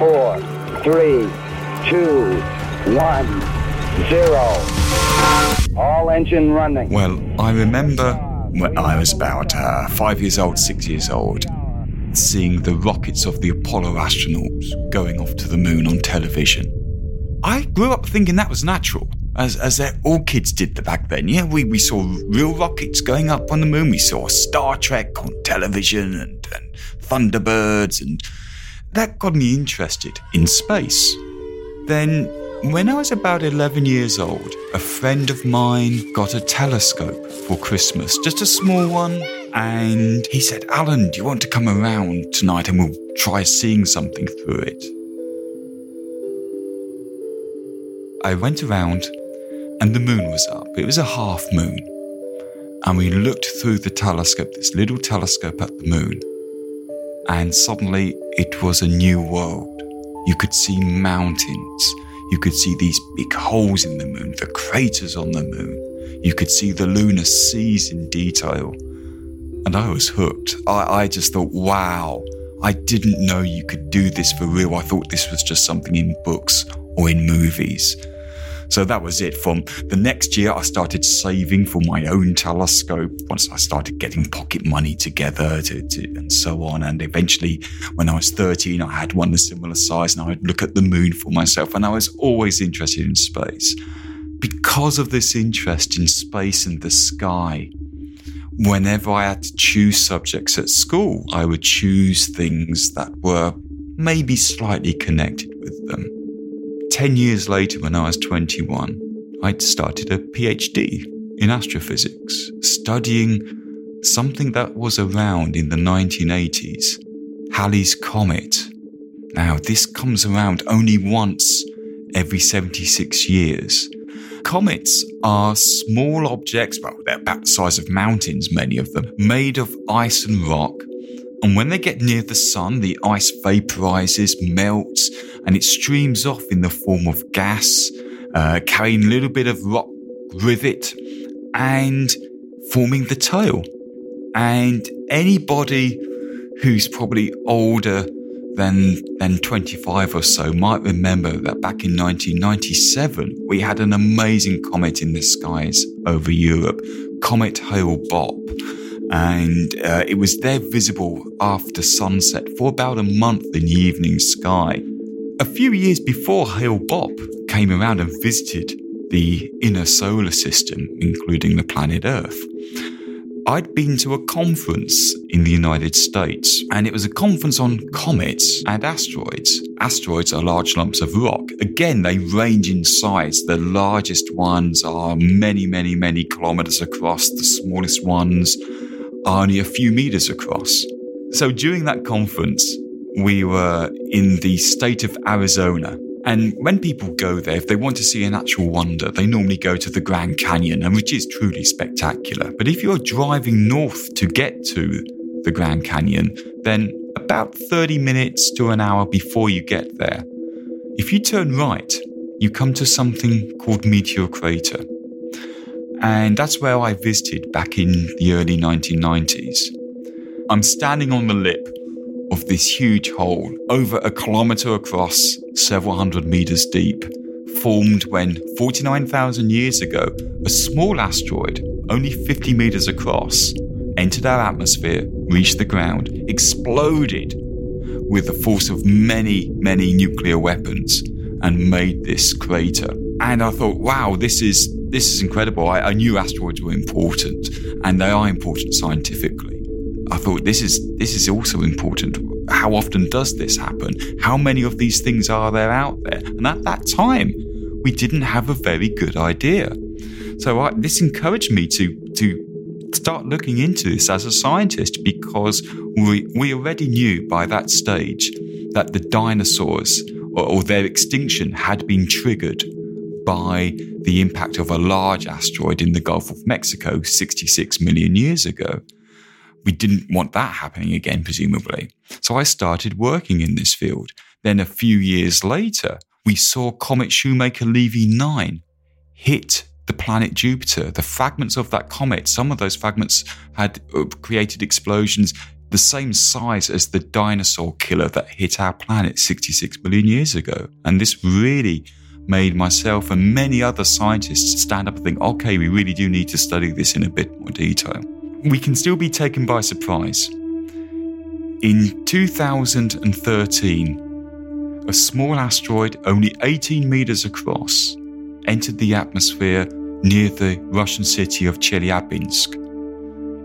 four, three, two, one, zero. All engine running. Well, I remember when I was about uh, five years old, six years old, seeing the rockets of the Apollo astronauts going off to the moon on television. I grew up thinking that was natural, as, as all kids did back then. Yeah, we, we saw real rockets going up on the moon. We saw Star Trek on television and, and Thunderbirds, and that got me interested in space. Then, when I was about 11 years old, a friend of mine got a telescope for Christmas, just a small one. And he said, Alan, do you want to come around tonight and we'll try seeing something through it? I went around and the moon was up. It was a half moon. And we looked through the telescope, this little telescope at the moon. And suddenly it was a new world. You could see mountains. You could see these big holes in the moon, the craters on the moon. You could see the lunar seas in detail. And I was hooked. I, I just thought, wow, I didn't know you could do this for real. I thought this was just something in books or in movies. So that was it. From the next year, I started saving for my own telescope once I started getting pocket money together to, to, and so on. And eventually, when I was 13, I had one a similar size and I would look at the moon for myself. And I was always interested in space. Because of this interest in space and the sky, whenever I had to choose subjects at school, I would choose things that were maybe slightly connected with them. 10 years later, when I was 21, I'd started a PhD in astrophysics, studying something that was around in the 1980s Halley's Comet. Now, this comes around only once every 76 years. Comets are small objects, well, they're about the size of mountains, many of them, made of ice and rock and when they get near the sun, the ice vaporizes, melts, and it streams off in the form of gas, uh, carrying a little bit of rock with it and forming the tail. And anybody who's probably older than, than 25 or so might remember that back in 1997, we had an amazing comet in the skies over Europe, Comet Hale Bopp and uh, it was there visible after sunset for about a month in the evening sky. A few years before Hale Bopp came around and visited the inner solar system, including the planet Earth. I'd been to a conference in the United States, and it was a conference on comets and asteroids. Asteroids are large lumps of rock. Again, they range in size. The largest ones are many, many, many kilometers across, the smallest ones only a few meters across. So during that conference, we were in the state of Arizona. And when people go there, if they want to see an actual wonder, they normally go to the Grand Canyon, and which is truly spectacular. But if you're driving north to get to the Grand Canyon, then about 30 minutes to an hour before you get there, if you turn right, you come to something called Meteor Crater. And that's where I visited back in the early 1990s. I'm standing on the lip of this huge hole, over a kilometer across, several hundred meters deep, formed when 49,000 years ago, a small asteroid, only 50 meters across, entered our atmosphere, reached the ground, exploded with the force of many, many nuclear weapons, and made this crater. And I thought, wow, this is this is incredible. I, I knew asteroids were important, and they are important scientifically. I thought this is this is also important. How often does this happen? How many of these things are there out there? And at that time, we didn't have a very good idea. So I, this encouraged me to to start looking into this as a scientist because we we already knew by that stage that the dinosaurs or, or their extinction had been triggered by the impact of a large asteroid in the Gulf of Mexico 66 million years ago. We didn't want that happening again, presumably. So I started working in this field. Then a few years later, we saw Comet Shoemaker Levy 9 hit the planet Jupiter. The fragments of that comet, some of those fragments had uh, created explosions the same size as the dinosaur killer that hit our planet 66 million years ago. And this really made myself and many other scientists stand up and think, okay, we really do need to study this in a bit more detail. We can still be taken by surprise. In 2013, a small asteroid only 18 meters across entered the atmosphere near the Russian city of Chelyabinsk.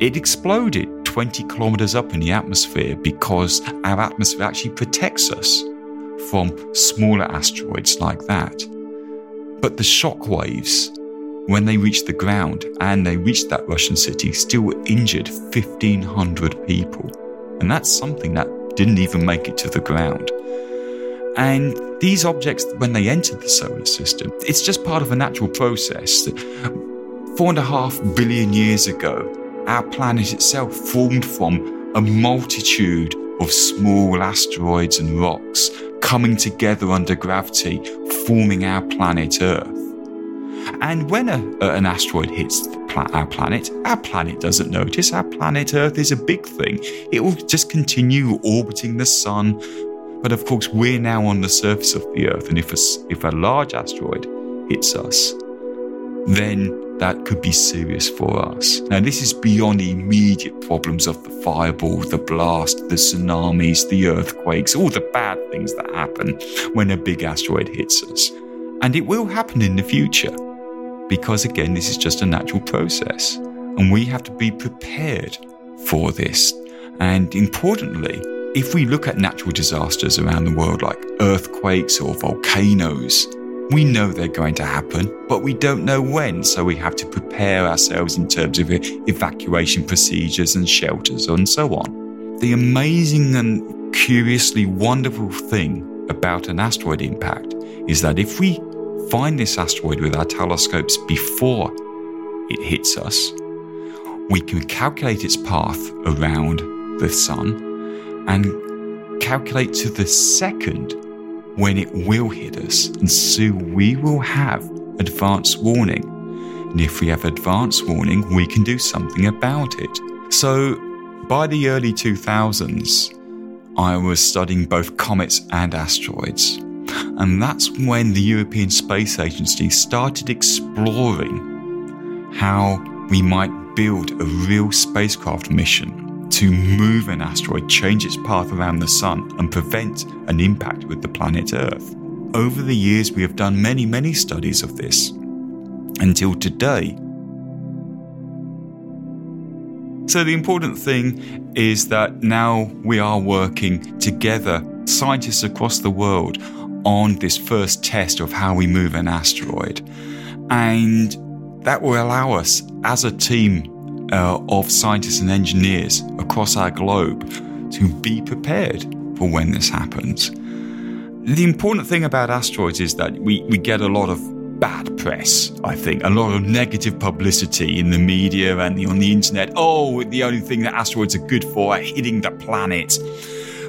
It exploded 20 kilometers up in the atmosphere because our atmosphere actually protects us from smaller asteroids like that. But the shock waves, when they reached the ground and they reached that Russian city, still injured 1,500 people. And that's something that didn't even make it to the ground. And these objects, when they entered the solar system, it's just part of a natural process. Four and a half billion years ago, our planet itself formed from a multitude of small asteroids and rocks coming together under gravity, forming our planet Earth. And when a, an asteroid hits our planet, our planet doesn't notice. Our planet Earth is a big thing. It will just continue orbiting the sun. But of course, we're now on the surface of the Earth, and if a, if a large asteroid hits us, then that could be serious for us. Now, this is beyond the immediate problems of the fireball, the blast, the tsunamis, the earthquakes, all the bad things that happen when a big asteroid hits us. And it will happen in the future because, again, this is just a natural process. And we have to be prepared for this. And importantly, if we look at natural disasters around the world like earthquakes or volcanoes, we know they're going to happen, but we don't know when, so we have to prepare ourselves in terms of evacuation procedures and shelters and so on. The amazing and curiously wonderful thing about an asteroid impact is that if we find this asteroid with our telescopes before it hits us, we can calculate its path around the sun and calculate to the second when it will hit us, and so we will have advance warning. And if we have advance warning, we can do something about it. So, by the early 2000s, I was studying both comets and asteroids. And that's when the European Space Agency started exploring how we might build a real spacecraft mission to move an asteroid, change its path around the Sun, and prevent an impact with the planet Earth. Over the years, we have done many, many studies of this. Until today, so, the important thing is that now we are working together, scientists across the world, on this first test of how we move an asteroid. And that will allow us as a team uh, of scientists and engineers across our globe to be prepared for when this happens. The important thing about asteroids is that we, we get a lot of bad press, I think, a lot of negative publicity in the media and on the internet. Oh, the only thing that asteroids are good for are hitting the planet.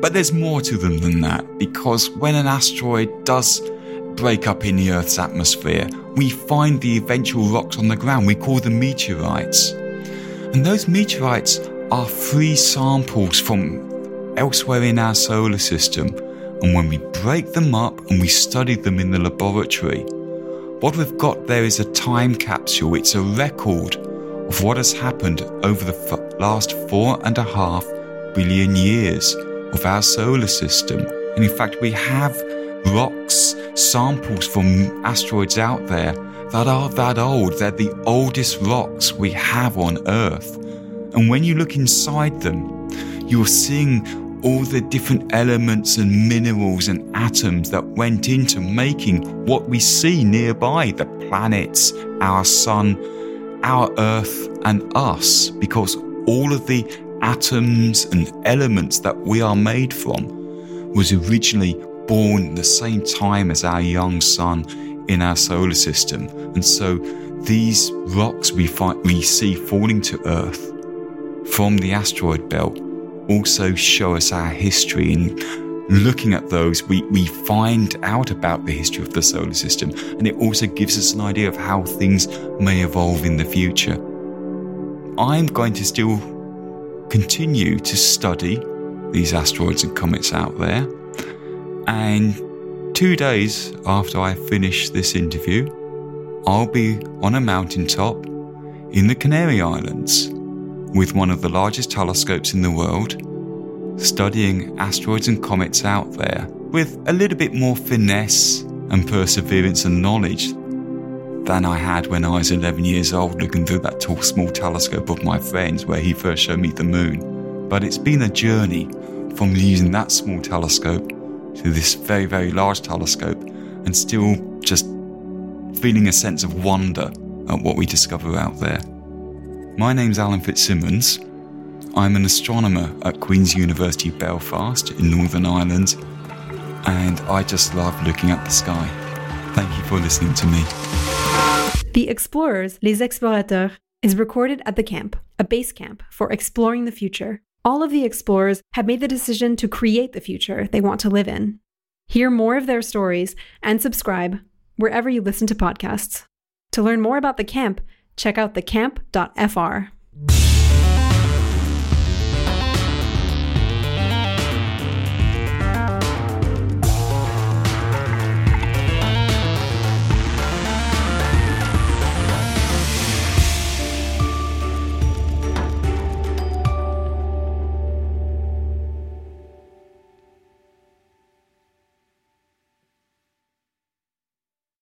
But there's more to them than that, because when an asteroid does break up in the Earth's atmosphere, we find the eventual rocks on the ground. We call them meteorites. And those meteorites are free samples from elsewhere in our solar system. And when we break them up and we study them in the laboratory, what we've got there is a time capsule. It's a record of what has happened over the f- last four and a half billion years of our solar system. And in fact, we have rocks, samples from asteroids out there that are that old. They're the oldest rocks we have on Earth. And when you look inside them, you're seeing all the different elements and minerals and atoms that went into making what we see nearby the planets, our sun, our Earth, and us. Because all of the atoms and elements that we are made from was originally born the same time as our young sun in our solar system. And so these rocks we, find, we see falling to Earth from the asteroid belt also show us our history. And looking at those, we, we find out about the history of the solar system. And it also gives us an idea of how things may evolve in the future. I'm going to still continue to study these asteroids and comets out there. And two days after I finish this interview, I'll be on a mountaintop in the Canary Islands with one of the largest telescopes in the world, studying asteroids and comets out there with a little bit more finesse and perseverance and knowledge than I had when I was 11 years old looking through that tall, small telescope of my friends where he first showed me the moon. But it's been a journey from using that small telescope to this very, very large telescope and still just feeling a sense of wonder at what we discover out there. My name's Alan Fitzsimmons. I'm an astronomer at Queen's University Belfast in Northern Ireland, and I just love looking at the sky. Thank you for listening to me. The Explorers, Les Explorateurs, is recorded at the camp, a base camp for exploring the future. All of the explorers have made the decision to create the future they want to live in. Hear more of their stories and subscribe wherever you listen to podcasts. To learn more about the camp, check out thecamp.fr.